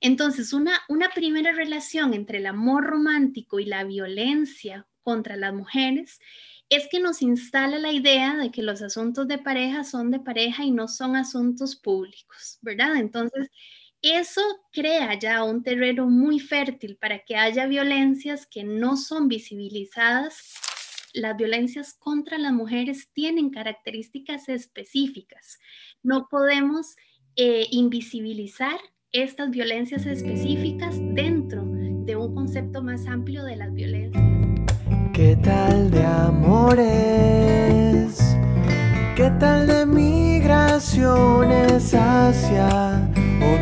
Entonces, una, una primera relación entre el amor romántico y la violencia contra las mujeres es que nos instala la idea de que los asuntos de pareja son de pareja y no son asuntos públicos, ¿verdad? Entonces, eso crea ya un terreno muy fértil para que haya violencias que no son visibilizadas. Las violencias contra las mujeres tienen características específicas. No podemos eh, invisibilizar estas violencias específicas dentro de un concepto más amplio de las violencias. ¿Qué tal de amores? ¿Qué tal de migraciones hacia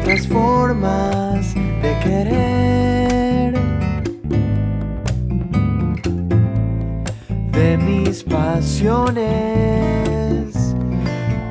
otras formas de querer? De mis pasiones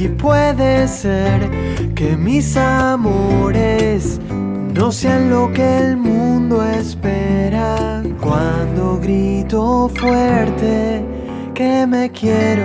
Y puede ser que mis amores no sean lo que el mundo espera. Cuando grito fuerte que me quiero.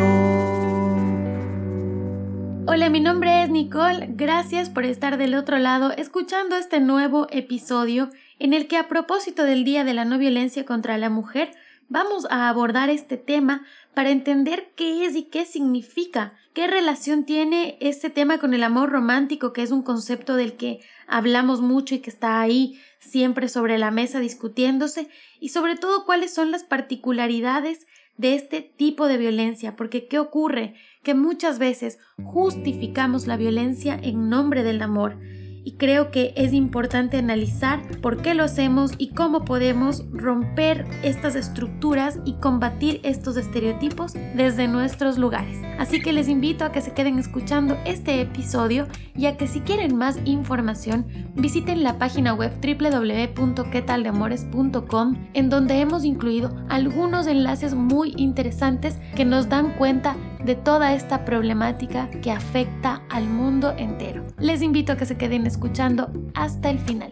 Hola, mi nombre es Nicole. Gracias por estar del otro lado escuchando este nuevo episodio en el que a propósito del Día de la No Violencia contra la Mujer vamos a abordar este tema para entender qué es y qué significa, qué relación tiene este tema con el amor romántico, que es un concepto del que hablamos mucho y que está ahí siempre sobre la mesa discutiéndose, y sobre todo cuáles son las particularidades de este tipo de violencia, porque ¿qué ocurre? Que muchas veces justificamos la violencia en nombre del amor y creo que es importante analizar por qué lo hacemos y cómo podemos romper estas estructuras y combatir estos estereotipos desde nuestros lugares. Así que les invito a que se queden escuchando este episodio y a que si quieren más información visiten la página web www.quetaldeamores.com en donde hemos incluido algunos enlaces muy interesantes que nos dan cuenta de toda esta problemática que afecta al mundo entero. Les invito a que se queden escuchando hasta el final.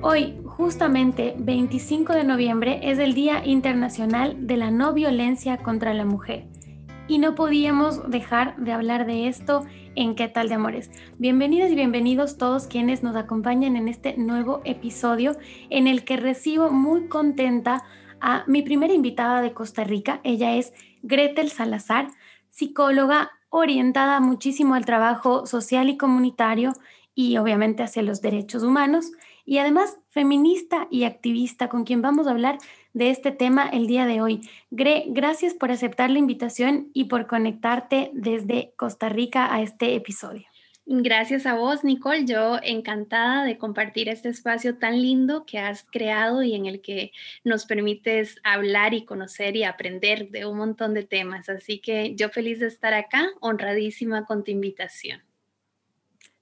Hoy, justamente 25 de noviembre, es el Día Internacional de la No Violencia contra la Mujer. Y no podíamos dejar de hablar de esto en ¿Qué tal de amores? Bienvenidas y bienvenidos todos quienes nos acompañan en este nuevo episodio en el que recibo muy contenta a mi primera invitada de Costa Rica. Ella es Gretel Salazar, psicóloga orientada muchísimo al trabajo social y comunitario y obviamente hacia los derechos humanos y además feminista y activista con quien vamos a hablar de este tema el día de hoy. Gre, gracias por aceptar la invitación y por conectarte desde Costa Rica a este episodio. Gracias a vos, Nicole. Yo encantada de compartir este espacio tan lindo que has creado y en el que nos permites hablar y conocer y aprender de un montón de temas. Así que yo feliz de estar acá, honradísima con tu invitación.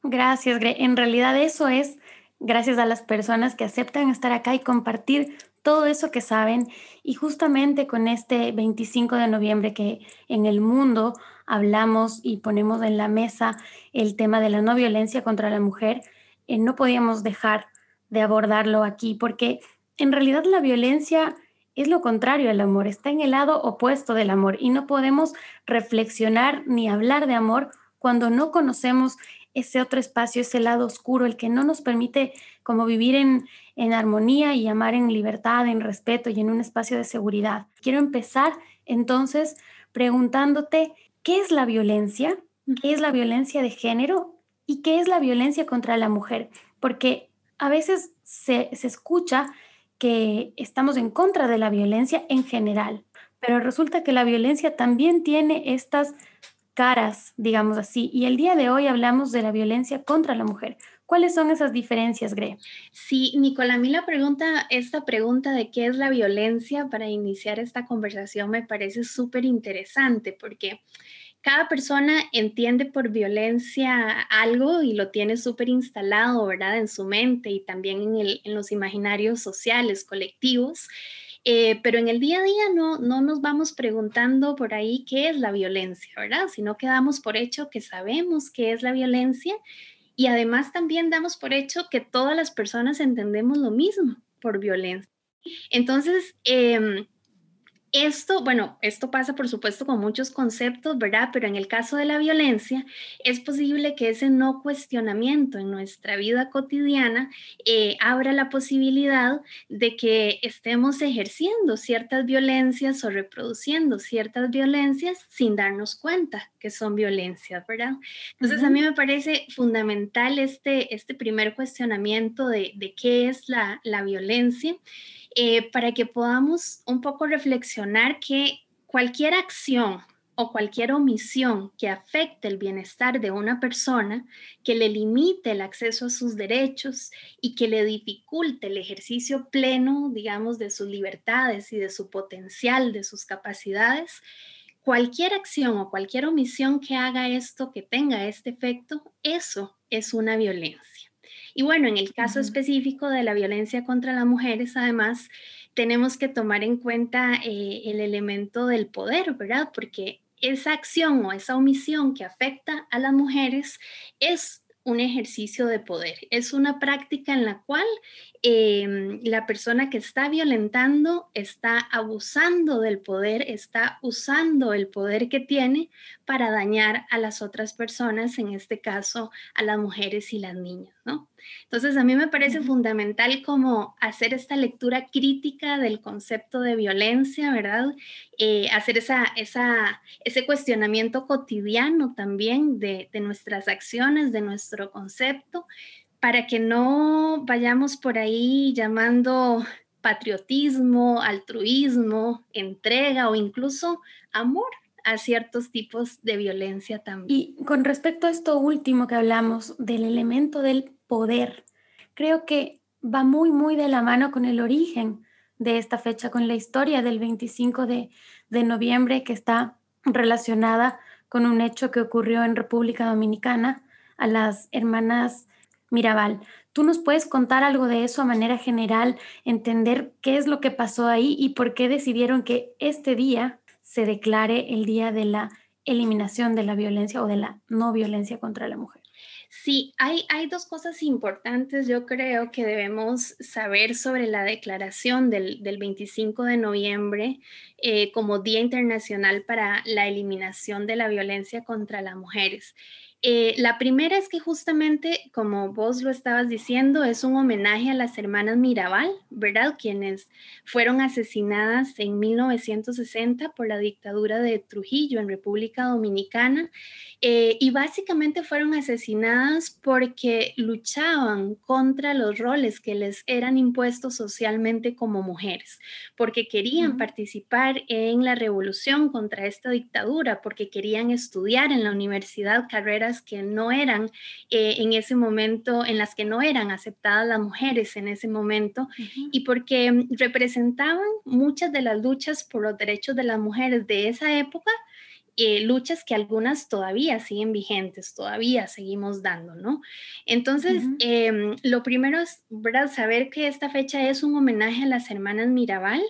Gracias, Gre. En realidad eso es gracias a las personas que aceptan estar acá y compartir todo eso que saben. Y justamente con este 25 de noviembre que en el mundo hablamos y ponemos en la mesa el tema de la no violencia contra la mujer, eh, no podíamos dejar de abordarlo aquí porque en realidad la violencia es lo contrario al amor, está en el lado opuesto del amor y no podemos reflexionar ni hablar de amor cuando no conocemos ese otro espacio, ese lado oscuro, el que no nos permite como vivir en, en armonía y amar en libertad, en respeto y en un espacio de seguridad. Quiero empezar entonces preguntándote, ¿qué es la violencia? ¿Qué es la violencia de género? ¿Y qué es la violencia contra la mujer? Porque a veces se, se escucha que estamos en contra de la violencia en general, pero resulta que la violencia también tiene estas caras, digamos así. Y el día de hoy hablamos de la violencia contra la mujer. ¿Cuáles son esas diferencias, Gre? Sí, Nicola, a mí la pregunta, esta pregunta de qué es la violencia para iniciar esta conversación me parece súper interesante porque cada persona entiende por violencia algo y lo tiene súper instalado, ¿verdad? En su mente y también en, en los imaginarios sociales, colectivos. Eh, pero en el día a día no, no nos vamos preguntando por ahí qué es la violencia, ¿verdad? Sino que damos por hecho que sabemos qué es la violencia y además también damos por hecho que todas las personas entendemos lo mismo por violencia. Entonces, eh, esto, bueno, esto pasa por supuesto con muchos conceptos, ¿verdad? Pero en el caso de la violencia, es posible que ese no cuestionamiento en nuestra vida cotidiana eh, abra la posibilidad de que estemos ejerciendo ciertas violencias o reproduciendo ciertas violencias sin darnos cuenta que son violencias, ¿verdad? Entonces a mí me parece fundamental este, este primer cuestionamiento de, de qué es la, la violencia. Eh, para que podamos un poco reflexionar que cualquier acción o cualquier omisión que afecte el bienestar de una persona, que le limite el acceso a sus derechos y que le dificulte el ejercicio pleno, digamos, de sus libertades y de su potencial, de sus capacidades, cualquier acción o cualquier omisión que haga esto, que tenga este efecto, eso es una violencia. Y bueno, en el caso específico de la violencia contra las mujeres, además, tenemos que tomar en cuenta eh, el elemento del poder, ¿verdad? Porque esa acción o esa omisión que afecta a las mujeres es un ejercicio de poder, es una práctica en la cual em, la persona que está violentando está abusando del poder, está usando el poder que tiene para dañar a las otras personas, en este caso a las mujeres y las niñas, ¿no? Entonces, a mí me parece fundamental como hacer esta lectura crítica del concepto de violencia, ¿verdad? Eh, hacer esa, esa, ese cuestionamiento cotidiano también de, de nuestras acciones, de nuestro concepto, para que no vayamos por ahí llamando patriotismo, altruismo, entrega o incluso amor a ciertos tipos de violencia también. Y con respecto a esto último que hablamos del elemento del poder. Creo que va muy, muy de la mano con el origen de esta fecha, con la historia del 25 de, de noviembre que está relacionada con un hecho que ocurrió en República Dominicana a las hermanas Mirabal. ¿Tú nos puedes contar algo de eso a manera general, entender qué es lo que pasó ahí y por qué decidieron que este día se declare el día de la eliminación de la violencia o de la no violencia contra la mujer? Sí, hay, hay dos cosas importantes, yo creo, que debemos saber sobre la declaración del, del 25 de noviembre eh, como Día Internacional para la Eliminación de la Violencia contra las Mujeres. Eh, la primera es que justamente, como vos lo estabas diciendo, es un homenaje a las hermanas Mirabal, ¿verdad? Quienes fueron asesinadas en 1960 por la dictadura de Trujillo en República Dominicana eh, y básicamente fueron asesinadas porque luchaban contra los roles que les eran impuestos socialmente como mujeres, porque querían participar en la revolución contra esta dictadura, porque querían estudiar en la universidad carreras que no eran eh, en ese momento, en las que no eran aceptadas las mujeres en ese momento, y porque representaban muchas de las luchas por los derechos de las mujeres de esa época. Eh, luchas que algunas todavía siguen vigentes, todavía seguimos dando, ¿no? Entonces, em, lo primero es saber que esta fecha es un homenaje a las hermanas Mirabal,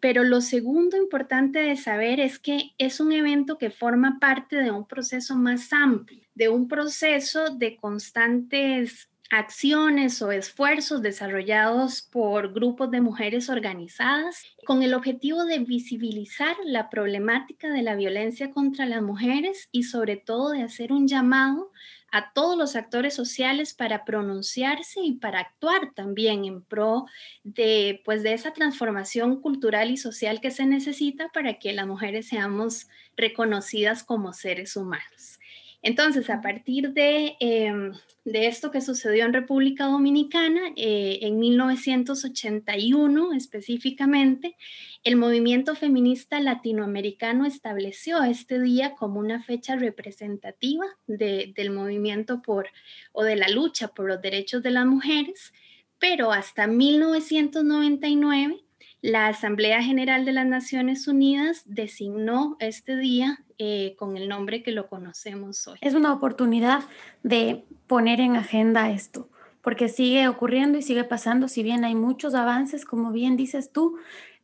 pero lo segundo importante de saber es que es un evento que forma parte de un proceso más amplio, de un proceso de constantes acciones o esfuerzos desarrollados por grupos de mujeres organizadas con el objetivo de visibilizar la problemática de la violencia contra las mujeres y sobre todo de hacer un llamado a todos los actores sociales para pronunciarse y para actuar también en pro de, pues, de esa transformación cultural y social que se necesita para que las mujeres seamos reconocidas como seres humanos. Entonces, a partir de, em, de esto que sucedió en República Dominicana, eh, en 1981 específicamente, el movimiento feminista latinoamericano estableció este día como una fecha representativa del movimiento por o de la lucha por los derechos de las mujeres, pero hasta 1999 la Asamblea General de las Naciones Unidas designó este día eh, con el nombre que lo conocemos hoy. Es una oportunidad de poner en agenda esto, porque sigue ocurriendo y sigue pasando, si bien hay muchos avances, como bien dices tú,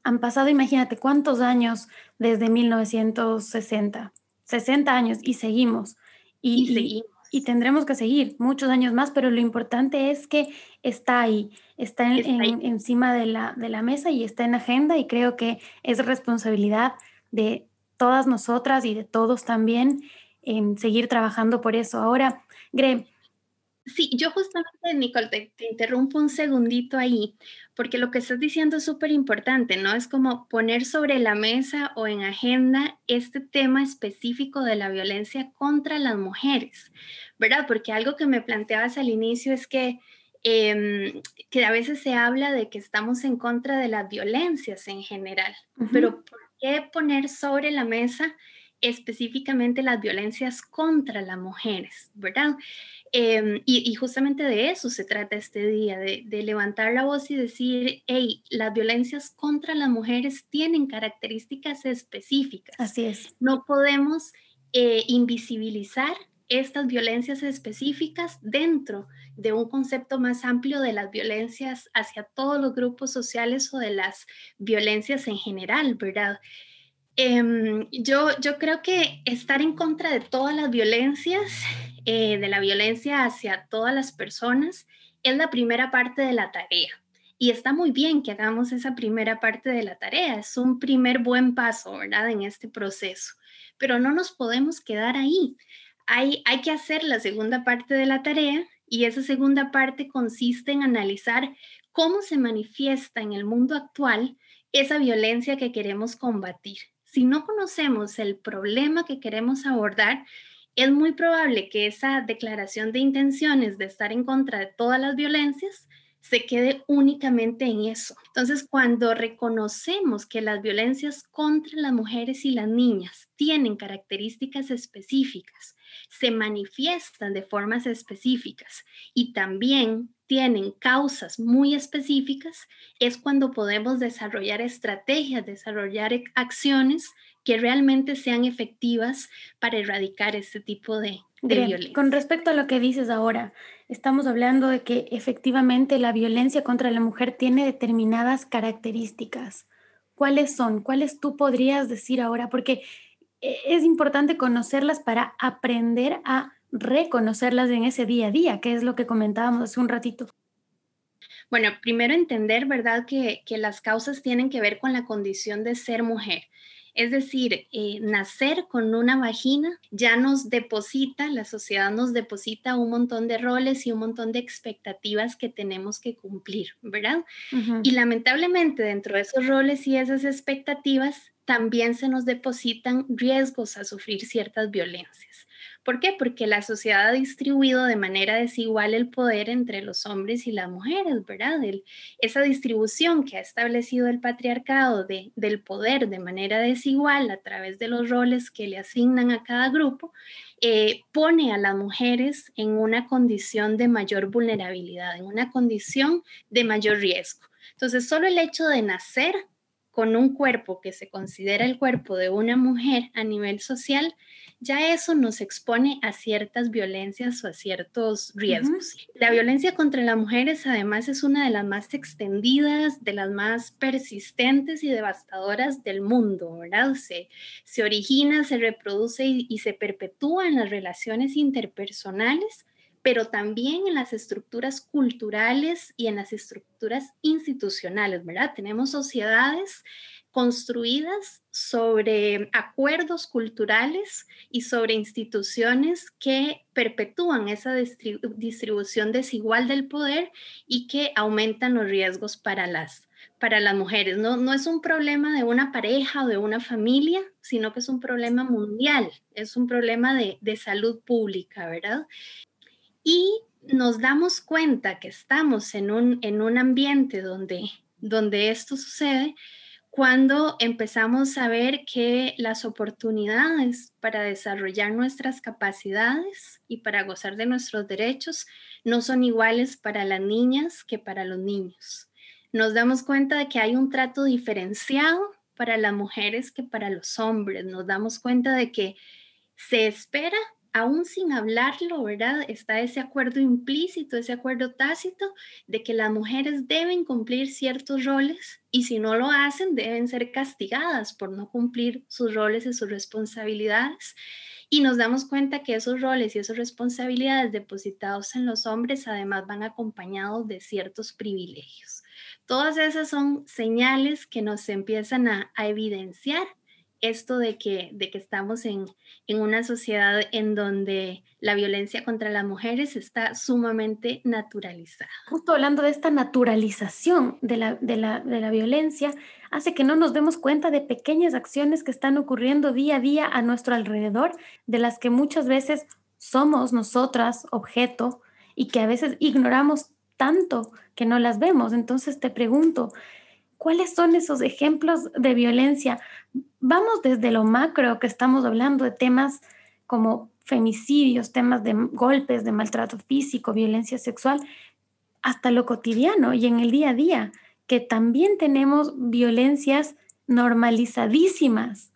han pasado, imagínate cuántos años desde 1960, 60 años y seguimos. Y, seguimos. Y, tendremos que seguir muchos años más, pero lo importante es que está ahí, está, encima de la, de la mesa y está en agenda y creo que es responsabilidad de todas nosotras y de todos también en seguir trabajando por eso. Ahora, Gre, Sí, yo justamente, Nicole, te, interrumpo un segundito ahí, porque lo que estás diciendo es súper importante, ¿no? Es como poner sobre la mesa o en agenda este tema específico de la violencia contra las mujeres, ¿verdad? Porque algo que me planteabas al inicio es que, em, que a veces se habla de que estamos en contra de las violencias en general, pero ¿por qué poner sobre la mesa específicamente las violencias contra las mujeres, ¿verdad? Em, y, justamente de eso se trata este día, de, levantar la voz y decir, hey, las violencias contra las mujeres tienen características específicas. Así es. No podemos eh, invisibilizar estas violencias específicas dentro de un concepto más amplio de las violencias hacia todos los grupos sociales o de las violencias en general, ¿verdad? Em, yo, creo que estar en contra de todas las violencias, eh, de la violencia hacia todas las personas, es la primera parte de la tarea. Y está muy bien que hagamos esa primera parte de la tarea. Es un primer buen paso, ¿verdad? En este proceso. Pero no nos podemos quedar ahí. Hay que hacer la segunda parte de la tarea y esa segunda parte consiste en analizar cómo se manifiesta en el mundo actual esa violencia que queremos combatir si no conocemos el problema que queremos abordar, es muy probable que esa declaración de intenciones de estar en contra de todas las violencias se quede únicamente en eso. Entonces, cuando reconocemos que las violencias contra las mujeres y las niñas tienen características específicas, se manifiestan de formas específicas y también tienen causas muy específicas, es cuando podemos desarrollar estrategias, desarrollar acciones que realmente sean efectivas para erradicar este tipo de, violencia. Con respecto a lo que dices ahora, estamos hablando de que efectivamente la violencia contra la mujer tiene determinadas características. ¿Cuáles son? ¿Cuáles tú podrías decir ahora? Porque eh, es importante conocerlas para aprender a reconocerlas en ese día a día, que es lo que comentábamos hace un ratito. Bueno, primero entender, ¿verdad?, que, las causas tienen que ver con la condición de ser mujer. Es decir, eh, nacer con una vagina ya nos deposita, la sociedad nos deposita un montón de roles y un montón de expectativas que tenemos que cumplir, ¿verdad? Y lamentablemente dentro de esos roles y esas expectativas también se nos depositan riesgos a sufrir ciertas violencias. ¿Por qué? Porque la sociedad ha distribuido de manera desigual el poder entre los hombres y las mujeres, ¿verdad? esa distribución que ha establecido el patriarcado del poder de manera desigual a través de los roles que le asignan a cada grupo, eh, pone a las mujeres en una condición de mayor vulnerabilidad, en una condición de mayor riesgo. Entonces, solo el hecho de nacer con un cuerpo que se considera el cuerpo de una mujer a nivel social, ya eso nos expone a ciertas violencias o a ciertos riesgos. La violencia contra las mujeres además es una de las más extendidas, de las más persistentes y devastadoras del mundo, ¿verdad? Se, se origina, se reproduce y, y se perpetúa en las relaciones interpersonales pero también en las estructuras culturales y en las estructuras institucionales, ¿verdad? Tenemos sociedades construidas sobre acuerdos culturales y sobre instituciones que perpetúan esa distribución desigual del poder y que aumentan los riesgos para las, para las mujeres. No, no es un problema de una pareja o de una familia, sino que es un problema mundial, es un problema de, de salud pública, ¿verdad? Y nos damos cuenta que estamos en un, en un ambiente donde, donde esto sucede cuando empezamos a ver que las oportunidades para desarrollar nuestras capacidades y para gozar de nuestros derechos no son iguales para las niñas que para los niños. Nos damos cuenta de que hay un trato diferenciado para las mujeres que para los hombres. Nos damos cuenta de que se espera aún sin hablarlo, ¿verdad? Está ese acuerdo implícito, ese acuerdo tácito de que las mujeres deben cumplir ciertos roles y si no lo hacen deben ser castigadas por no cumplir sus roles y sus responsabilidades. Y nos damos cuenta que esos roles y esas responsabilidades depositados en los hombres además van acompañados de ciertos privilegios. Todas esas son señales que nos empiezan a, a evidenciar esto de que, de que estamos en, en, una sociedad en donde la violencia contra las mujeres está sumamente naturalizada. Justo hablando de esta naturalización de la, de la, de la violencia, hace que no nos demos cuenta de pequeñas acciones que están ocurriendo día a día a nuestro alrededor, de las que muchas veces somos nosotras objeto y que a veces ignoramos tanto que no las vemos. Entonces te pregunto, ¿Cuáles son esos ejemplos de violencia? Vamos desde lo macro, que estamos hablando de temas como femicidios, temas de golpes, de maltrato físico, violencia sexual, hasta lo cotidiano y en el día a día, que también tenemos violencias normalizadísimas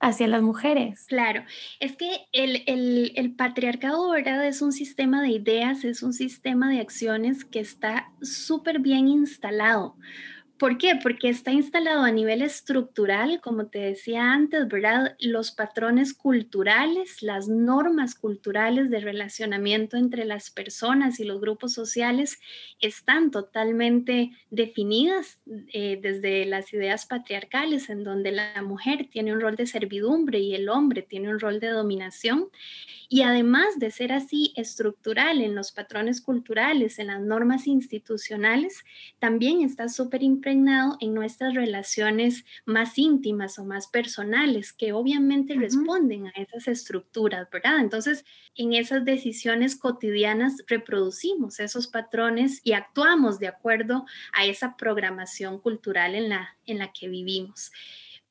hacia las mujeres. Claro, es que el, patriarcado, ¿verdad? Es un sistema de ideas, es un sistema de acciones que está súper bien instalado. ¿Por qué? Porque está instalado a nivel estructural, como te decía antes, ¿verdad? Los patrones culturales, las normas culturales de relacionamiento entre las personas y los grupos sociales están totalmente definidas eh, desde las ideas patriarcales, en donde la mujer tiene un rol de servidumbre y el hombre tiene un rol de dominación. Y además de ser así estructural en los patrones culturales, en las normas institucionales, también está súper impregnado en nuestras relaciones más íntimas o más personales, que obviamente responden a esas estructuras, ¿verdad? Entonces, en esas decisiones cotidianas reproducimos esos patrones y actuamos de acuerdo a esa programación cultural en la, en la que vivimos.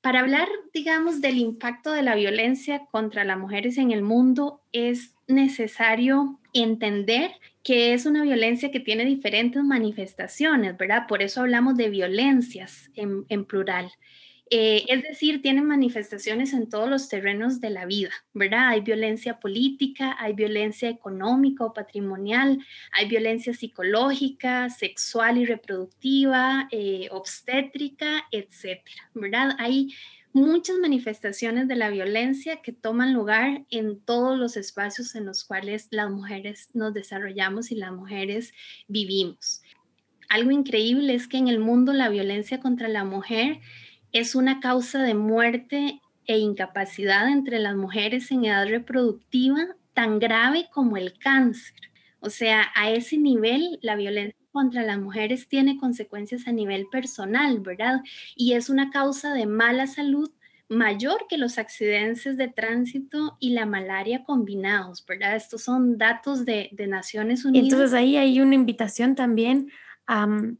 Para hablar, digamos, del impacto de la violencia contra las mujeres en el mundo, es necesario entender que es una violencia que tiene diferentes manifestaciones, ¿verdad? Por eso hablamos de violencias en, plural. Eh, es decir, tienen manifestaciones en todos los terrenos de la vida, ¿verdad? Hay violencia política, hay violencia económica o patrimonial, hay violencia psicológica, sexual y reproductiva, eh, obstétrica, etcétera, ¿verdad? Hay muchas manifestaciones de la violencia que toman lugar en todos los espacios en los cuales las mujeres nos desarrollamos y las mujeres vivimos. Algo increíble es que en el mundo la violencia contra la mujer es una causa de muerte e incapacidad entre las mujeres en edad reproductiva tan grave como el cáncer. O sea, a ese nivel la violencia contra las mujeres tiene consecuencias a nivel personal, ¿verdad? Y es una causa de mala salud mayor que los accidentes de tránsito y la malaria combinados, ¿verdad? Estos son datos de, Naciones Unidas. Entonces ahí hay una invitación también a mm,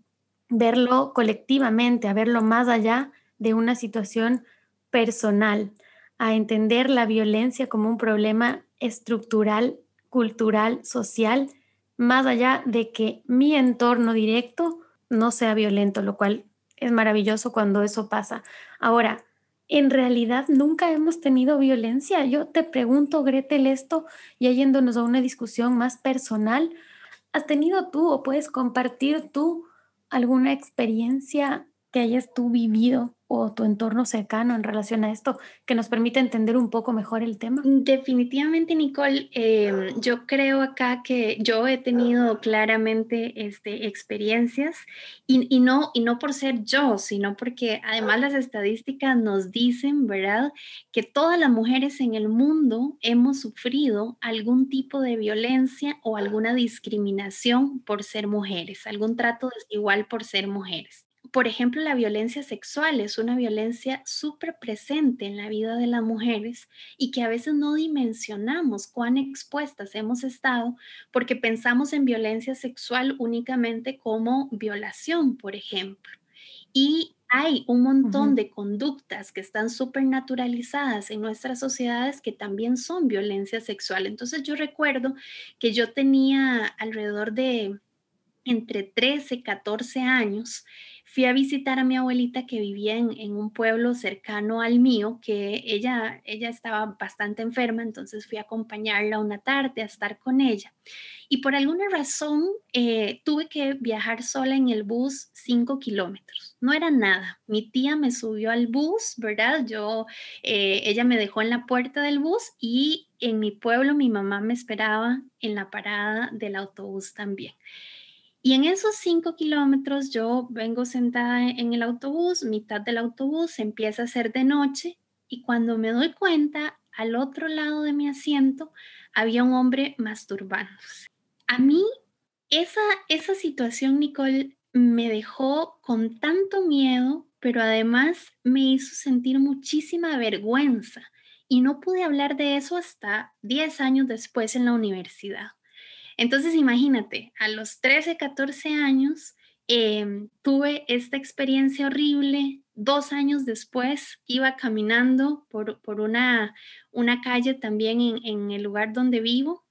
verlo colectivamente, a verlo más allá de una situación personal, a entender la violencia como un problema estructural, cultural, social, más allá de que mi entorno directo no sea violento, lo cual es maravilloso cuando eso pasa. Ahora, en realidad nunca hemos tenido violencia. Yo te pregunto, Gretel, esto, y yéndonos a una discusión más personal, ¿has tenido tú o puedes compartir tú alguna experiencia hayas tú vivido o tu entorno cercano en relación a esto que nos permite entender un poco mejor el tema? Definitivamente, Nicole, em, yo creo acá que yo he tenido claramente este, experiencias y, y, no, y no por ser yo, sino porque además las estadísticas nos dicen, ¿verdad?, que todas las mujeres en el mundo hemos sufrido algún tipo de violencia o alguna discriminación por ser mujeres, algún trato desigual por ser mujeres por ejemplo, la violencia sexual es una violencia súper presente en la vida de las mujeres y que a veces no dimensionamos cuán expuestas hemos estado porque pensamos en violencia sexual únicamente como violación, por ejemplo. Y hay un montón de conductas que están súper naturalizadas en nuestras sociedades que también son violencia sexual. Entonces yo recuerdo que yo tenía alrededor de entre 13 y 14 años fui a visitar a mi abuelita que vivía en, un pueblo cercano al mío, que ella, ella estaba bastante enferma, entonces fui a acompañarla una tarde a estar con ella. Y por alguna razón eh, tuve que viajar sola en el bus cinco kilómetros. No era nada. Mi tía me subió al bus, ¿verdad? Yo, eh, ella me dejó en la puerta del bus y en mi pueblo mi mamá me esperaba en la parada del autobús también. Y en esos cinco kilómetros yo vengo sentada en el autobús, mitad del autobús empieza a ser de noche y cuando me doy cuenta, al otro lado de mi asiento había un hombre masturbándose. A mí esa, esa situación, Nicole, me dejó con tanto miedo, pero además me hizo sentir muchísima vergüenza y no pude hablar de eso hasta 10 años después en la universidad. Entonces, imagínate, a los 13, 14 años em, tuve esta experiencia horrible. Dos años después iba caminando por, una, una, calle también en, el lugar donde vivo.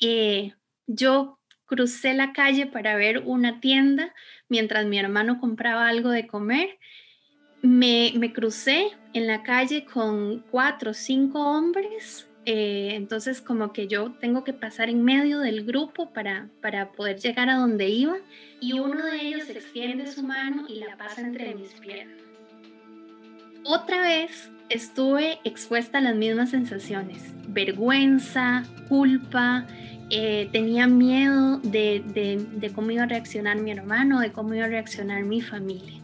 Eh, yo crucé la calle para ver una tienda mientras mi hermano compraba algo de comer. Me, me crucé en la calle con cuatro o cinco hombres eh, entonces como que yo tengo que pasar en medio del grupo para, para poder llegar a donde iba y uno de ellos extiende su mano y la pasa entre mis piernas. Otra vez estuve expuesta a las mismas sensaciones, vergüenza, culpa, eh, tenía miedo de, de, de cómo iba a reaccionar mi hermano, de cómo iba a reaccionar mi familia.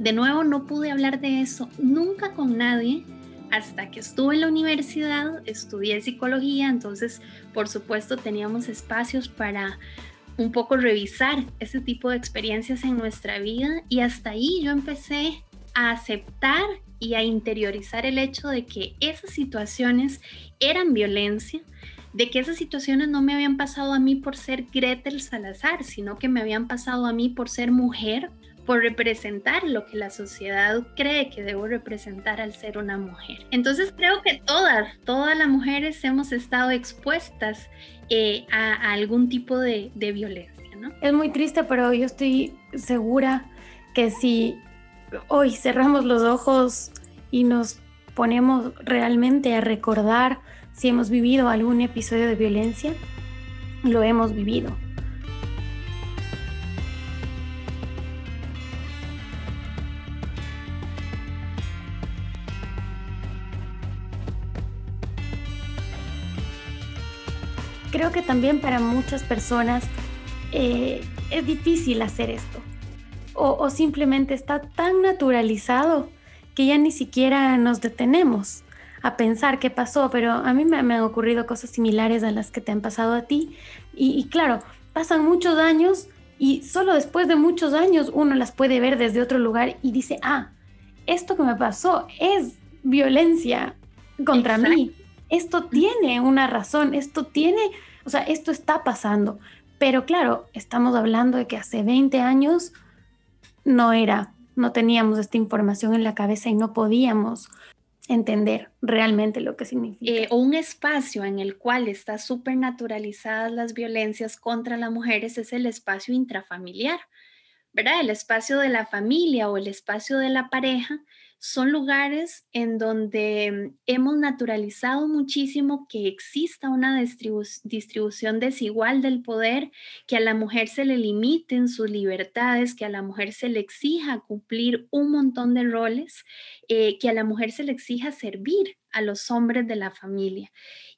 De nuevo, no pude hablar de eso nunca con nadie hasta que estuve en la universidad, estudié psicología, entonces por supuesto teníamos espacios para un poco revisar ese tipo de experiencias en nuestra vida y hasta ahí yo empecé a aceptar y a interiorizar el hecho de que esas situaciones eran violencia, de que esas situaciones no me habían pasado a mí por ser Gretel Salazar, sino que me habían pasado a mí por ser mujer, por representar lo que la sociedad cree que debo representar al ser una mujer. Entonces creo que todas, todas las mujeres hemos estado expuestas eh, a, algún tipo de, violencia. Es muy triste, pero yo estoy segura que si hoy cerramos los ojos y nos ponemos realmente a recordar si hemos vivido algún episodio de violencia, lo hemos vivido creo que también para muchas personas eh, es difícil hacer esto. O, simplemente está tan naturalizado que ya ni siquiera nos detenemos a pensar qué pasó, pero a mí me, han ocurrido cosas similares a las que te han pasado a ti. Y, claro, pasan muchos años y solo después de muchos años uno las puede ver desde otro lugar y dice, ah, esto que me pasó es violencia contra mí esto tiene una razón, esto tiene, o sea, esto está pasando. Pero claro, estamos hablando de que hace 20 años no era, no teníamos esta información en la cabeza y no podíamos entender realmente lo que significa. Eh, un espacio en el cual está súper naturalizadas las violencias contra las mujeres es el espacio intrafamiliar, ¿verdad? El espacio de la familia o el espacio de la pareja son lugares en donde hemos naturalizado muchísimo que exista una distribución desigual del poder, que a la mujer se le limiten sus libertades, que a la mujer se le exija cumplir un montón de roles, eh, que a la mujer se le exija servir a los hombres de la familia.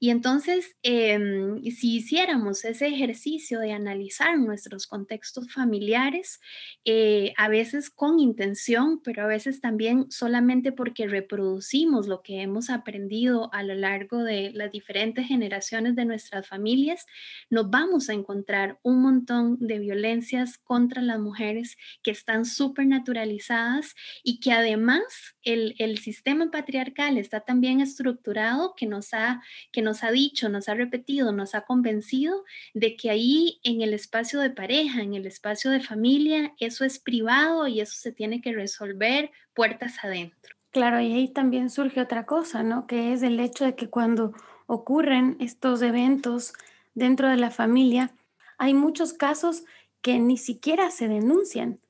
Y entonces, em, si hiciéramos ese ejercicio de analizar nuestros contextos familiares, eh, a veces con intención, pero a veces también solamente porque reproducimos lo que hemos aprendido a lo largo de las diferentes generaciones de nuestras familias, nos vamos a encontrar un montón de violencias contra las mujeres que están súper naturalizadas y que además el, el sistema patriarcal está también estructurado que nos, ha, que nos ha dicho, nos ha repetido, nos ha convencido de que ahí en el espacio de pareja, en el espacio de familia, eso es privado y eso se tiene que resolver puertas adentro. Claro, y ahí también surge otra cosa, ¿no? Que es el hecho de que cuando ocurren estos eventos dentro de la familia, hay muchos casos que ni siquiera se denuncian.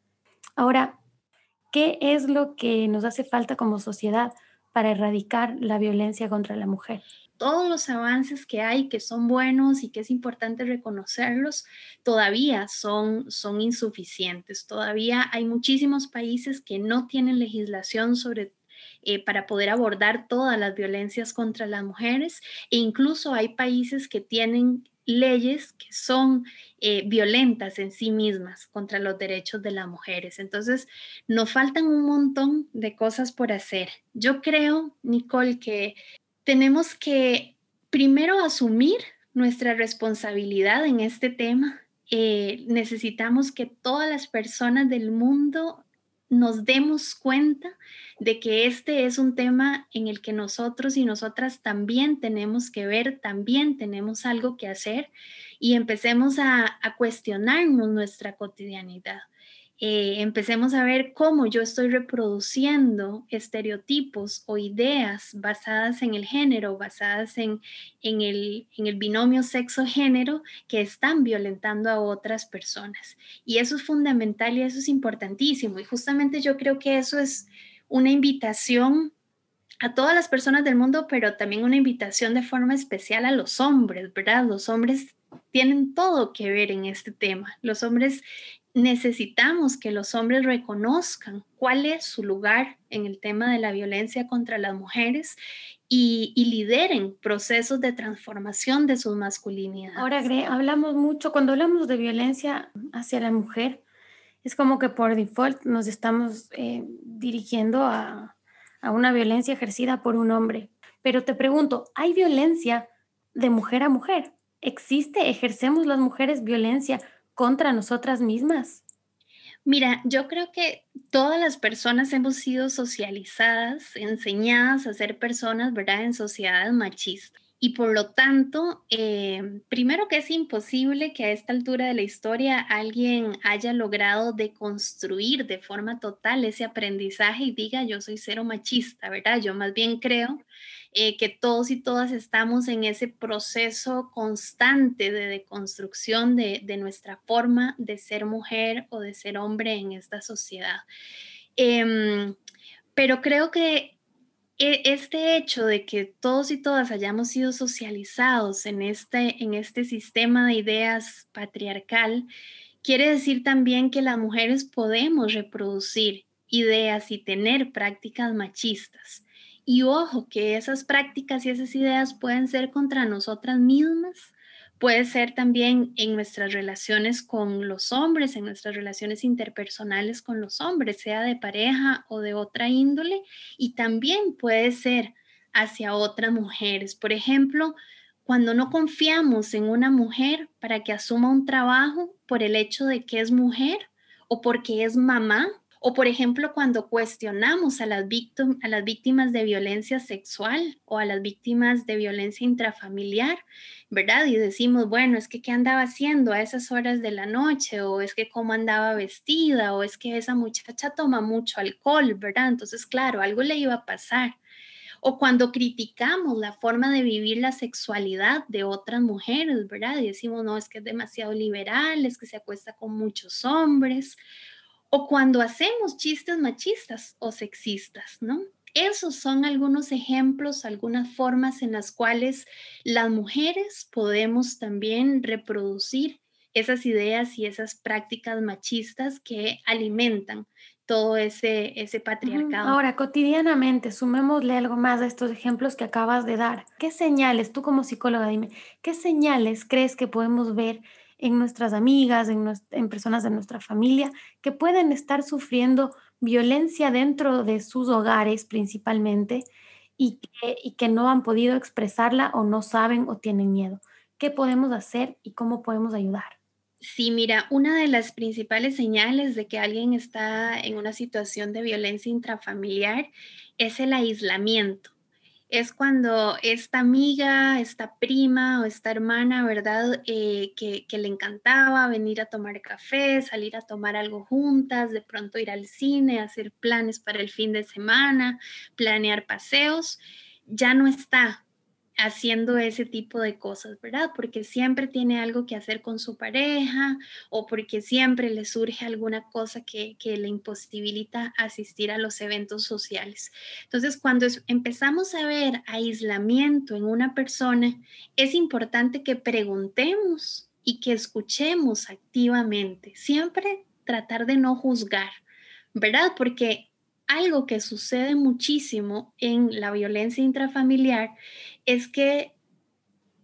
Ahora, ¿qué es lo que nos hace falta como sociedad para erradicar la violencia contra la mujer? Todos los avances que hay, que son buenos y que es importante reconocerlos, todavía son, son insuficientes. Todavía hay muchísimos países que no tienen legislación sobre eh, para poder abordar todas las violencias contra las mujeres e incluso hay países que tienen leyes que son eh, violentas en sí mismas contra los derechos de las mujeres. Entonces, nos faltan un montón de cosas por hacer. Yo creo, Nicole, que tenemos que primero asumir nuestra responsabilidad en este tema. Eh, necesitamos que todas las personas del mundo nos demos cuenta de que este es un tema en el que nosotros y nosotras también tenemos que ver, también tenemos algo que hacer y empecemos a, a cuestionarnos nuestra cotidianidad. Eh, empecemos a ver cómo yo estoy reproduciendo estereotipos o ideas basadas en el género, basadas en, en, el, en el binomio sexo-género que están violentando a otras personas. Y eso es fundamental y eso es importantísimo. Y justamente yo creo que eso es una invitación a todas las personas del mundo, pero también una invitación de forma especial a los hombres, ¿verdad? Los hombres tienen todo que ver en este tema. Los hombres necesitamos que los hombres reconozcan cuál es su lugar en el tema de la violencia contra las mujeres y, lideren procesos de transformación de su masculinidad. Ahora, Gre, hablamos mucho, cuando hablamos de violencia hacia la mujer, es como que por default nos estamos eh, dirigiendo a una violencia ejercida por un hombre. Pero te pregunto, ¿hay violencia de mujer a mujer? ¿Existe? ¿Ejercemos las mujeres violencia contra nosotras mismas? Mira, yo creo que todas las personas hemos sido socializadas, enseñadas a ser personas, ¿verdad?, en sociedades machistas. Y por lo tanto, eh, primero que es imposible que a esta altura de la historia alguien haya logrado deconstruir de forma total ese aprendizaje y diga yo soy cero machista, ¿verdad? Yo más bien creo eh, que todos y todas estamos en ese proceso constante de deconstrucción de, nuestra forma de ser mujer o de ser hombre en esta sociedad. Em, pero creo que este hecho de que todos y todas hayamos sido socializados en este, en este sistema de ideas patriarcal, quiere decir también que las mujeres podemos reproducir ideas y tener prácticas machistas. Y ojo, que esas prácticas y esas ideas pueden ser contra nosotras mismas, puede ser también en nuestras relaciones con los hombres, en nuestras relaciones interpersonales con los hombres, sea de pareja o de otra índole, y también puede ser hacia otras mujeres. Por ejemplo, cuando no confiamos en una mujer para que asuma un trabajo por el hecho de que es mujer o porque es mamá o por ejemplo, cuando cuestionamos a las, a las víctimas de violencia sexual o a las víctimas de violencia intrafamiliar, ¿verdad? Y decimos, bueno, es que qué andaba haciendo a esas horas de la noche, o es que cómo andaba vestida, o es que esa muchacha toma mucho alcohol, ¿verdad? Entonces, claro, algo le iba a pasar. O cuando criticamos la forma de vivir la sexualidad de otras mujeres, ¿verdad? Y decimos, no, es que es demasiado liberal, es que se acuesta con muchos hombres, o cuando hacemos chistes machistas o sexistas, ¿no? Esos son algunos ejemplos, algunas formas en las cuales las mujeres podemos también reproducir esas ideas y esas prácticas machistas que alimentan todo ese, ese patriarcado. Ahora, cotidianamente, sumémosle algo más a estos ejemplos que acabas de dar. ¿Qué señales, tú como psicóloga, dime, qué señales crees que podemos ver en nuestras amigas, en, personas de nuestra familia que pueden estar sufriendo violencia dentro de sus hogares principalmente y que, y que no han podido expresarla o no saben o tienen miedo? ¿Qué podemos hacer y cómo podemos ayudar? Sí, mira, una de las principales señales de que alguien está en una situación de violencia intrafamiliar es el aislamiento. Es cuando esta amiga, esta prima o esta hermana, ¿verdad? Eh, que, que le encantaba venir a tomar café, salir a tomar algo juntas, de pronto ir al cine, hacer planes para el fin de semana, planear paseos, ya no está, haciendo ese tipo de cosas, ¿verdad? Porque siempre tiene algo que hacer con su pareja o porque siempre le surge alguna cosa que, le imposibilita asistir a los eventos sociales. Entonces, cuando empezamos a ver aislamiento en una persona, es importante que preguntemos y que escuchemos activamente, siempre tratar de no juzgar, ¿verdad? Porque algo que sucede muchísimo en la violencia intrafamiliar es que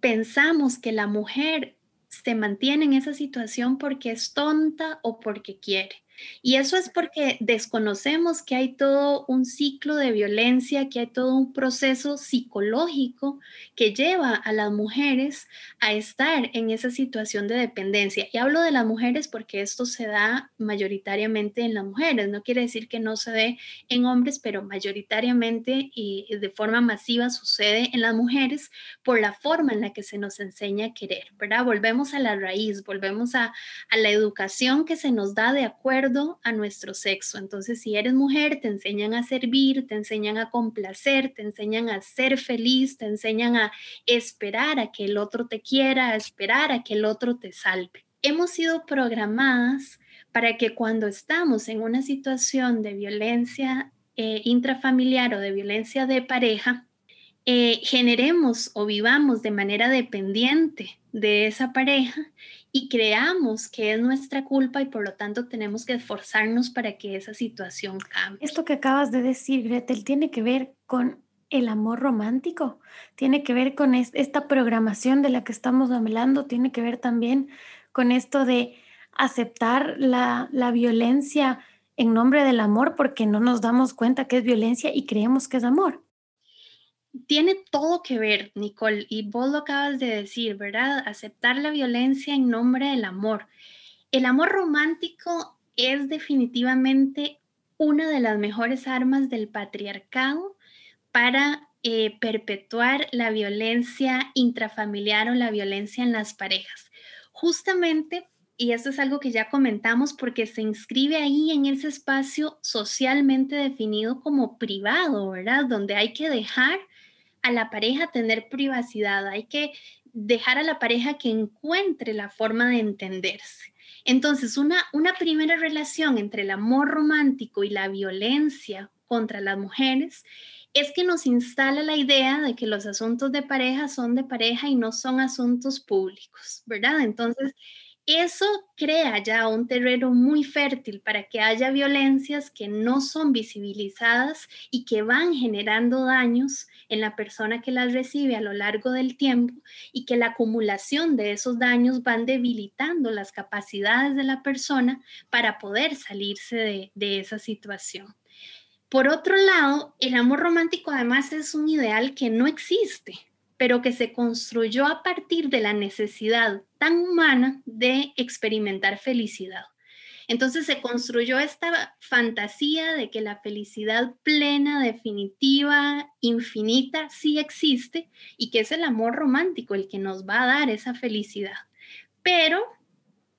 pensamos que la mujer se mantiene en esa situación porque es tonta o porque quiere. Y eso es porque desconocemos que hay todo un ciclo de violencia, que hay todo un proceso psicológico que lleva a las mujeres a estar en esa situación de dependencia. Y hablo de las mujeres porque esto se da mayoritariamente en las mujeres. No quiere decir que no se dé en hombres, pero mayoritariamente y de forma masiva sucede en las mujeres por la forma en la que se nos enseña a querer, ¿verdad? Volvemos a la raíz, volvemos a, la educación que se nos da de acuerdo a nuestro sexo. Entonces, si eres mujer, te enseñan a servir, te enseñan a complacer, te enseñan a ser feliz, te enseñan a esperar a que el otro te quiera, a esperar a que el otro te salve. Hemos sido programadas para que cuando estamos en una situación de violencia eh, intrafamiliar o de violencia de pareja, eh, generemos o vivamos de manera dependiente de esa pareja y creamos que es nuestra culpa y por lo tanto tenemos que esforzarnos para que esa situación cambie. Esto que acabas de decir, Gretel, tiene que ver con el amor romántico, tiene que ver con esta programación de la que estamos hablando, tiene que ver también con esto de aceptar la, la violencia en nombre del amor porque no nos damos cuenta que es violencia y creemos que es amor tiene todo que ver, Nicole, y vos lo acabas de decir, ¿verdad? Aceptar la violencia en nombre del amor. El amor romántico es definitivamente una de las mejores armas del patriarcado para eh, perpetuar la violencia intrafamiliar o la violencia en las parejas. Justamente, y esto es algo que ya comentamos, porque se inscribe ahí en ese espacio socialmente definido como privado, ¿verdad? Donde hay que dejar a la pareja tener privacidad, hay que dejar a la pareja que encuentre la forma de entenderse. Entonces, una, una primera relación entre el amor romántico y la violencia contra las mujeres es que nos instala la idea de que los asuntos de pareja son de pareja y no son asuntos públicos, ¿verdad? Entonces, eso crea ya un terreno muy fértil para que haya violencias que no son visibilizadas y que van generando daños en la persona que las recibe a lo largo del tiempo y que la acumulación de esos daños van debilitando las capacidades de la persona para poder salirse de, de esa situación. Por otro lado, el amor romántico además es un ideal que no existe pero que se construyó a partir de la necesidad tan humana de experimentar felicidad. Entonces se construyó esta fantasía de que la felicidad plena, definitiva, infinita, sí existe y que es el amor romántico el que nos va a dar esa felicidad. Pero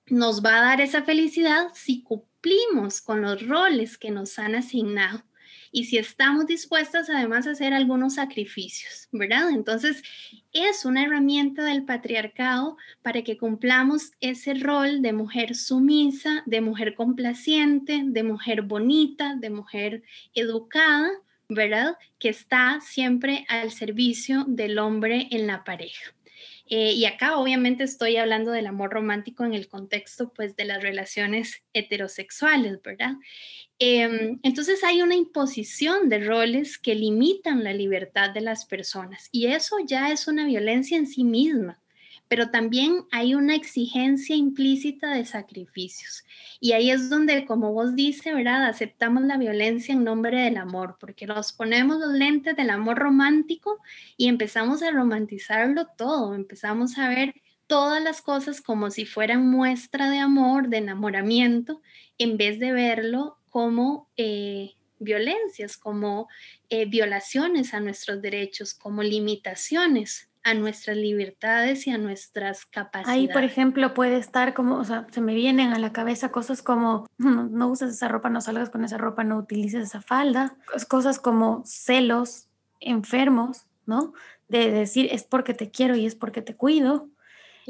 nos va a dar esa felicidad si cumplimos con los roles que nos han asignado y si estamos dispuestas además a hacer algunos sacrificios, ¿verdad? Entonces, es una herramienta del patriarcado para que cumplamos ese rol de mujer sumisa, de mujer complaciente, de mujer bonita, de mujer educada, ¿verdad? Que está siempre al servicio del hombre en la pareja. Eh, y acá obviamente estoy hablando del amor romántico en el contexto pues de las relaciones heterosexuales, ¿verdad? Em, entonces hay una imposición de roles que limitan la libertad de las personas y eso ya es una violencia en sí misma pero también hay una exigencia implícita de sacrificios. Y ahí es donde, como vos dice, ¿verdad? Aceptamos la violencia en nombre del amor, porque nos ponemos los lentes del amor romántico y empezamos a romantizarlo todo, empezamos a ver todas las cosas como si fueran muestra de amor, de enamoramiento, en vez de verlo como eh, violencias, como eh, violaciones a nuestros derechos, como limitaciones a nuestras libertades y a nuestras capacidades. Ahí, por ejemplo, puede estar como, o sea, se me vienen a la cabeza cosas como, no, no uses esa ropa, no salgas con esa ropa, no utilices esa falda, cosas como celos enfermos, ¿no? De decir, es porque te quiero y es porque te cuido.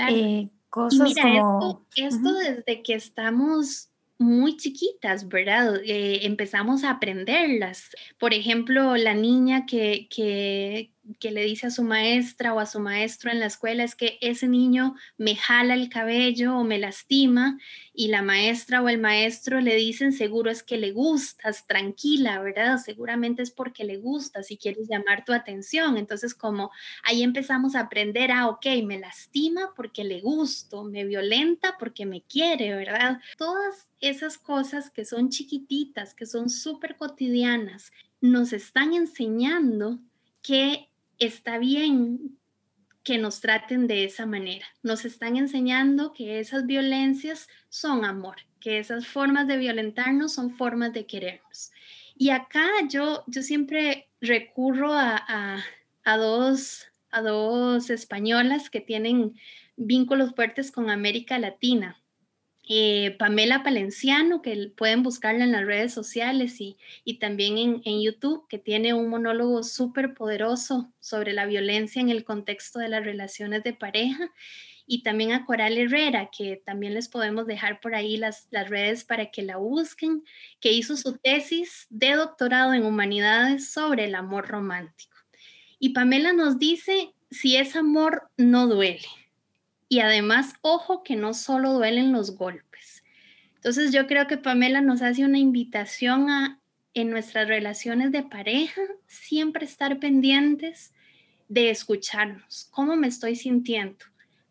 Eh, cosas como... Esto, desde que estamos muy chiquitas, ¿verdad? Eh, empezamos a aprenderlas. Por ejemplo, la niña que, que, que le dice a su maestra o a su maestro en la escuela es que ese niño me jala el cabello o me lastima y la maestra o el maestro le dicen seguro es que le gustas, tranquila, ¿verdad? Seguramente es porque le gustas y quieres llamar tu atención. Entonces como ahí empezamos a aprender a, ok, me lastima porque le gusto, me violenta porque me quiere, ¿verdad? Todas esas cosas que son chiquititas, que son súper cotidianas, nos están enseñando que está bien que nos traten de esa manera. Nos están enseñando que esas violencias son amor, que esas formas de violentarnos son formas de querernos. Y acá yo, yo siempre recurro a, a, dos, a dos españolas que tienen vínculos fuertes con América Latina. Eh, Pamela Palenciano, que pueden buscarla en las redes sociales y, también en, YouTube, que tiene un monólogo súper poderoso sobre la violencia en el contexto de las relaciones de pareja. Y también a Coral Herrera, que también les podemos dejar por ahí las, las redes para que la busquen, que hizo su tesis de doctorado en humanidades sobre el amor romántico. Y Pamela nos dice, si es amor, no duele y además, ojo que no solo duelen los golpes. Entonces yo creo que Pamela nos hace una invitación a en nuestras relaciones de pareja siempre estar pendientes de escucharnos, cómo me estoy sintiendo.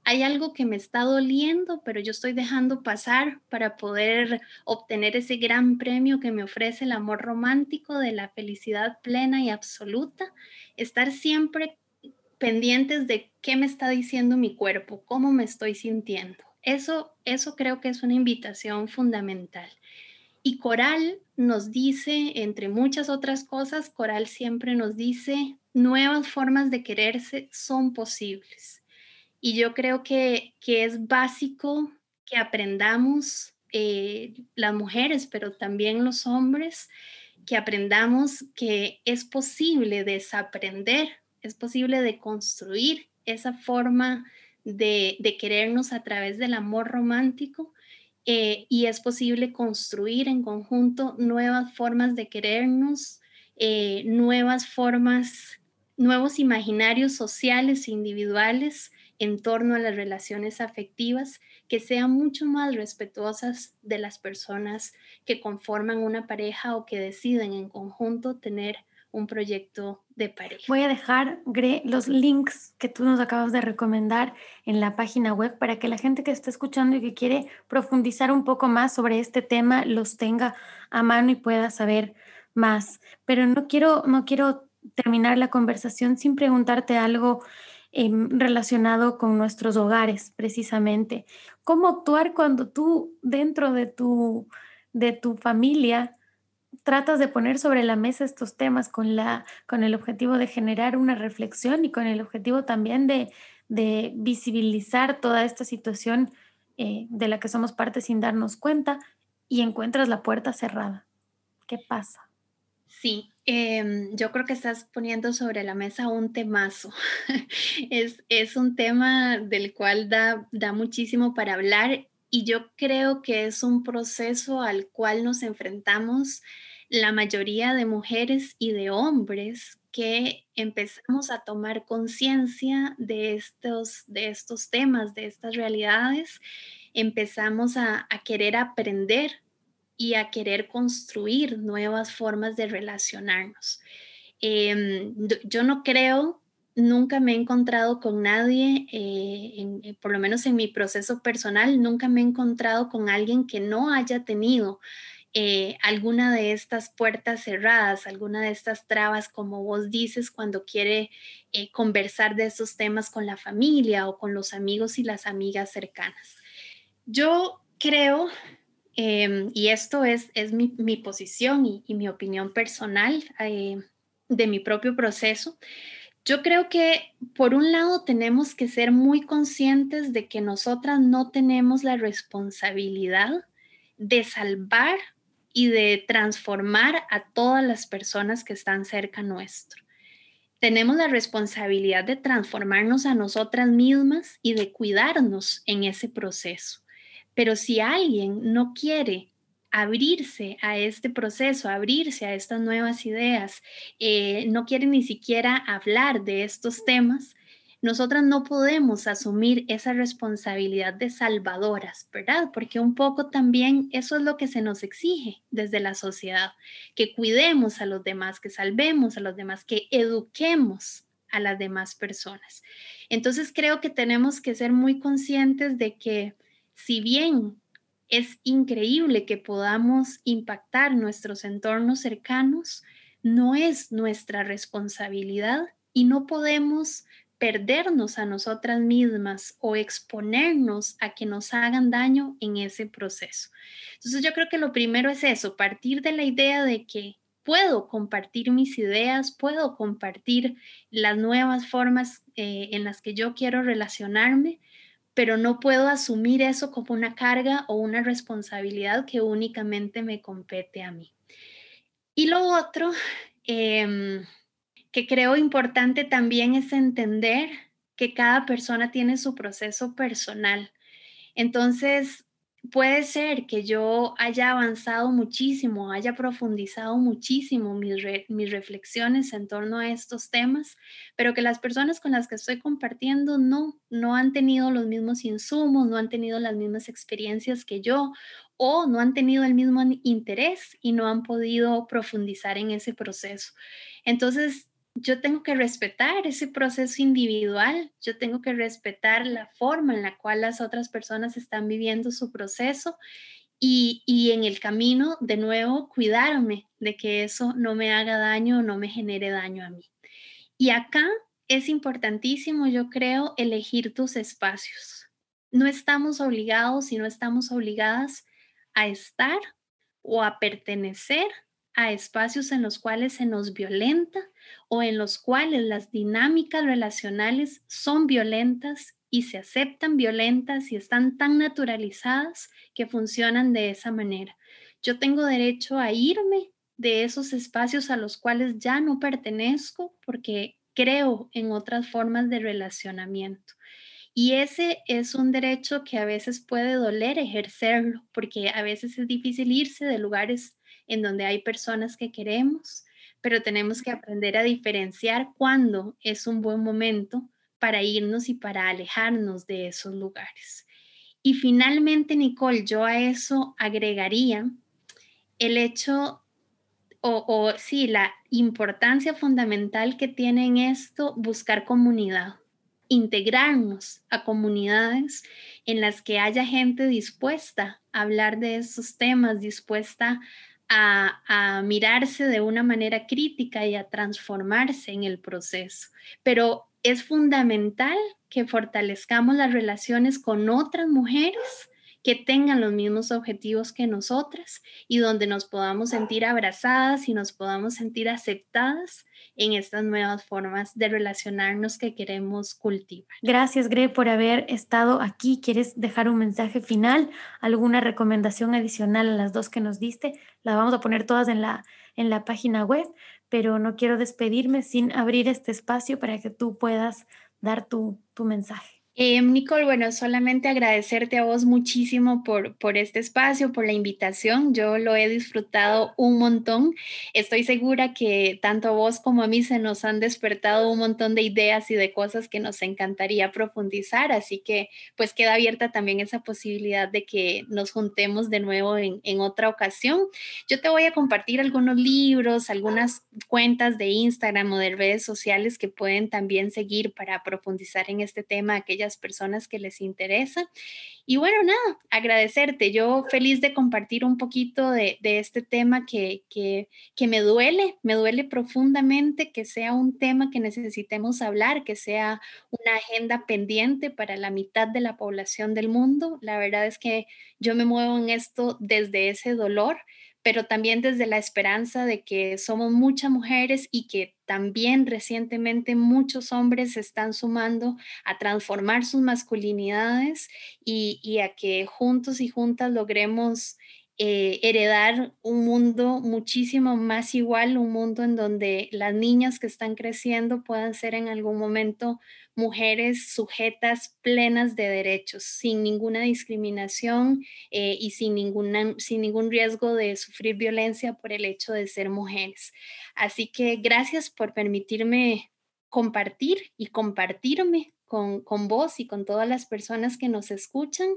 Hay algo que me está doliendo, pero yo estoy dejando pasar para poder obtener ese gran premio que me ofrece el amor romántico de la felicidad plena y absoluta. Estar siempre pendientes de qué me está diciendo mi cuerpo, cómo me estoy sintiendo. Eso, eso creo que es una invitación fundamental. Y Coral nos dice, entre muchas otras cosas, Coral siempre nos dice, nuevas formas de quererse son posibles. Y yo creo que, que es básico que aprendamos eh, las mujeres, pero también los hombres, que aprendamos que es posible desaprender es posible de construir esa forma de, querernos a través del amor romántico eh, y es posible construir en conjunto nuevas formas de querernos, eh, nuevas formas, nuevos imaginarios sociales e individuales en torno a las relaciones afectivas que sean mucho más respetuosas de las personas que conforman una pareja o que deciden en conjunto tener un proyecto de pareja. Voy a dejar, Gre, los links que tú nos acabas de recomendar en la página web para que la gente que está escuchando y que quiere profundizar un poco más sobre este tema los tenga a mano y pueda saber más. Pero no quiero, no quiero terminar la conversación sin preguntarte algo em, relacionado con nuestros hogares, precisamente. ¿Cómo actuar cuando tú dentro de tu, de tu familia tratas de poner sobre la mesa estos temas con, la, con el objetivo de generar una reflexión y con el objetivo también de, visibilizar toda esta situación eh, de la que somos parte sin darnos cuenta y encuentras la puerta cerrada. ¿Qué pasa? Sí, em, yo creo que estás poniendo sobre la mesa un temazo. es, es un tema del cual da, da muchísimo para hablar y yo creo que es un proceso al cual nos enfrentamos la mayoría de mujeres y de hombres que empezamos a tomar conciencia de estos, de estos temas, de estas realidades, empezamos a, querer aprender y a querer construir nuevas formas de relacionarnos. Em, yo no creo, nunca me he encontrado con nadie, eh, eh, por lo menos en mi proceso personal, nunca me he encontrado con alguien que no haya tenido eh, alguna de estas puertas cerradas, alguna de estas trabas, como vos dices, cuando quiere conversar de estos temas con la familia o con los amigos y las amigas cercanas. Yo creo Em, y esto es, es mi, posición y, mi opinión personal de mi propio proceso. Yo creo que por un lado tenemos que ser muy conscientes de que nosotras no tenemos la responsabilidad de salvar y de transformar a todas las personas que están cerca nuestro. Tenemos la responsabilidad de transformarnos a nosotras mismas y de cuidarnos en ese proceso. Pero si alguien no quiere abrirse a este proceso, abrirse a estas nuevas ideas, eh, no quiere ni siquiera hablar de estos temas, nosotras no podemos asumir esa responsabilidad de salvadoras, ¿verdad? Porque un poco también eso es lo que se nos exige desde la sociedad, que cuidemos a los demás, que salvemos a los demás, que eduquemos a las demás personas. Entonces creo que tenemos que ser muy conscientes de que si bien es increíble que podamos impactar nuestros entornos cercanos, no es nuestra responsabilidad y no podemos perdernos a nosotras mismas o exponernos a que nos hagan daño en ese proceso. Entonces yo creo que lo primero es eso, partir de la idea de que puedo compartir mis ideas, puedo compartir las nuevas formas eh, en las que yo quiero relacionarme, pero no puedo asumir eso como una carga o una responsabilidad que únicamente me compete a mí. Y lo otro em, que creo importante también es entender que cada persona tiene su proceso personal. Entonces, puede ser que yo haya avanzado muchísimo, haya profundizado muchísimo mis, mis, reflexiones en torno a estos temas, pero que las personas con las que estoy compartiendo no, no han tenido los mismos insumos, no han tenido las mismas experiencias que yo o no han tenido el mismo interés y no han podido profundizar en ese proceso. Entonces, yo tengo que respetar ese proceso individual, yo tengo que respetar la forma en la cual las otras personas están viviendo su proceso y, y, en el camino, de nuevo, cuidarme de que eso no me haga daño no me genere daño a mí. Y acá es importantísimo, yo creo, elegir tus espacios. No estamos obligados y no estamos obligadas a estar o a pertenecer a espacios en los cuales se nos violenta o en los cuales las dinámicas relacionales son violentas y se aceptan violentas y están tan naturalizadas que funcionan de esa manera. Yo tengo derecho a irme de esos espacios a los cuales ya no pertenezco porque creo en otras formas de relacionamiento. Y ese es un derecho que a veces puede doler ejercerlo, porque a veces es difícil irse de lugares en donde hay personas que queremos, pero tenemos que aprender a diferenciar cuándo es un buen momento para irnos y para alejarnos de esos lugares. Y finalmente, Nicole, yo a eso agregaría el hecho, o, o sí, la importancia fundamental que tiene en esto buscar comunidad, integrarnos a comunidades en las que haya gente dispuesta a hablar de esos temas, dispuesta a, mirarse de una manera crítica y a transformarse en el proceso. Pero es fundamental que fortalezcamos las relaciones con otras mujeres que tengan los mismos objetivos que nosotras y donde nos podamos sentir abrazadas y nos podamos sentir aceptadas en estas nuevas formas de relacionarnos que queremos cultivar. Gracias, Gre, por haber estado aquí. ¿Quieres dejar un mensaje final? ¿Alguna recomendación adicional a las dos que nos diste? Las vamos a poner todas en la, en la página web, pero no quiero despedirme sin abrir este espacio para que tú puedas dar tu, tu mensaje. Eh, Nicole, bueno, solamente agradecerte a vos muchísimo por, por este espacio, por la invitación. Yo lo he disfrutado un montón. Estoy segura que tanto a vos como a mí se nos han despertado un montón de ideas y de cosas que nos encantaría profundizar. Así que pues queda abierta también esa posibilidad de que nos juntemos de nuevo en, en otra ocasión. Yo te voy a compartir algunos libros, algunas cuentas de Instagram o de redes sociales que pueden también seguir para profundizar en este tema, aquellas personas que les interesa. Y bueno, nada, agradecerte. Yo feliz de compartir un poquito de, este tema que, que, que, me duele, me duele profundamente que sea un tema que necesitemos hablar, que sea una agenda pendiente para la mitad de la población del mundo. La verdad es que yo me muevo en esto desde ese dolor pero también desde la esperanza de que somos muchas mujeres y que también recientemente muchos hombres se están sumando a transformar sus masculinidades y, a que juntos y juntas logremos eh, heredar un mundo muchísimo más igual, un mundo en donde las niñas que están creciendo puedan ser en algún momento mujeres sujetas plenas de derechos, sin ninguna discriminación eh, y sin, sin ningún riesgo de sufrir violencia por el hecho de ser mujeres. Así que gracias por permitirme compartir y compartirme con, con, vos y con todas las personas que nos escuchan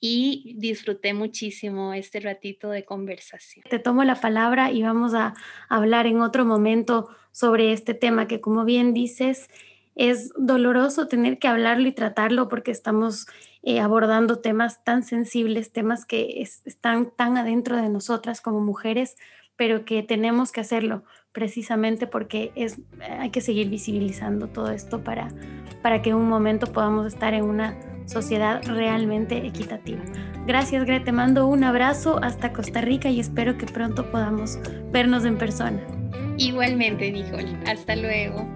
y disfruté muchísimo este ratito de conversación. Te tomo la palabra y vamos a hablar en otro momento sobre este tema que como bien dices, es doloroso tener que hablarlo y tratarlo porque estamos eh, abordando temas tan sensibles, temas que están tan adentro de nosotras como mujeres, pero que tenemos que hacerlo precisamente porque es, hay que seguir visibilizando todo esto para, para que en un momento podamos estar en una sociedad realmente equitativa. Gracias, Greta. Te mando un abrazo hasta Costa Rica y espero que pronto podamos vernos en persona. Igualmente, Nicole. Hasta luego.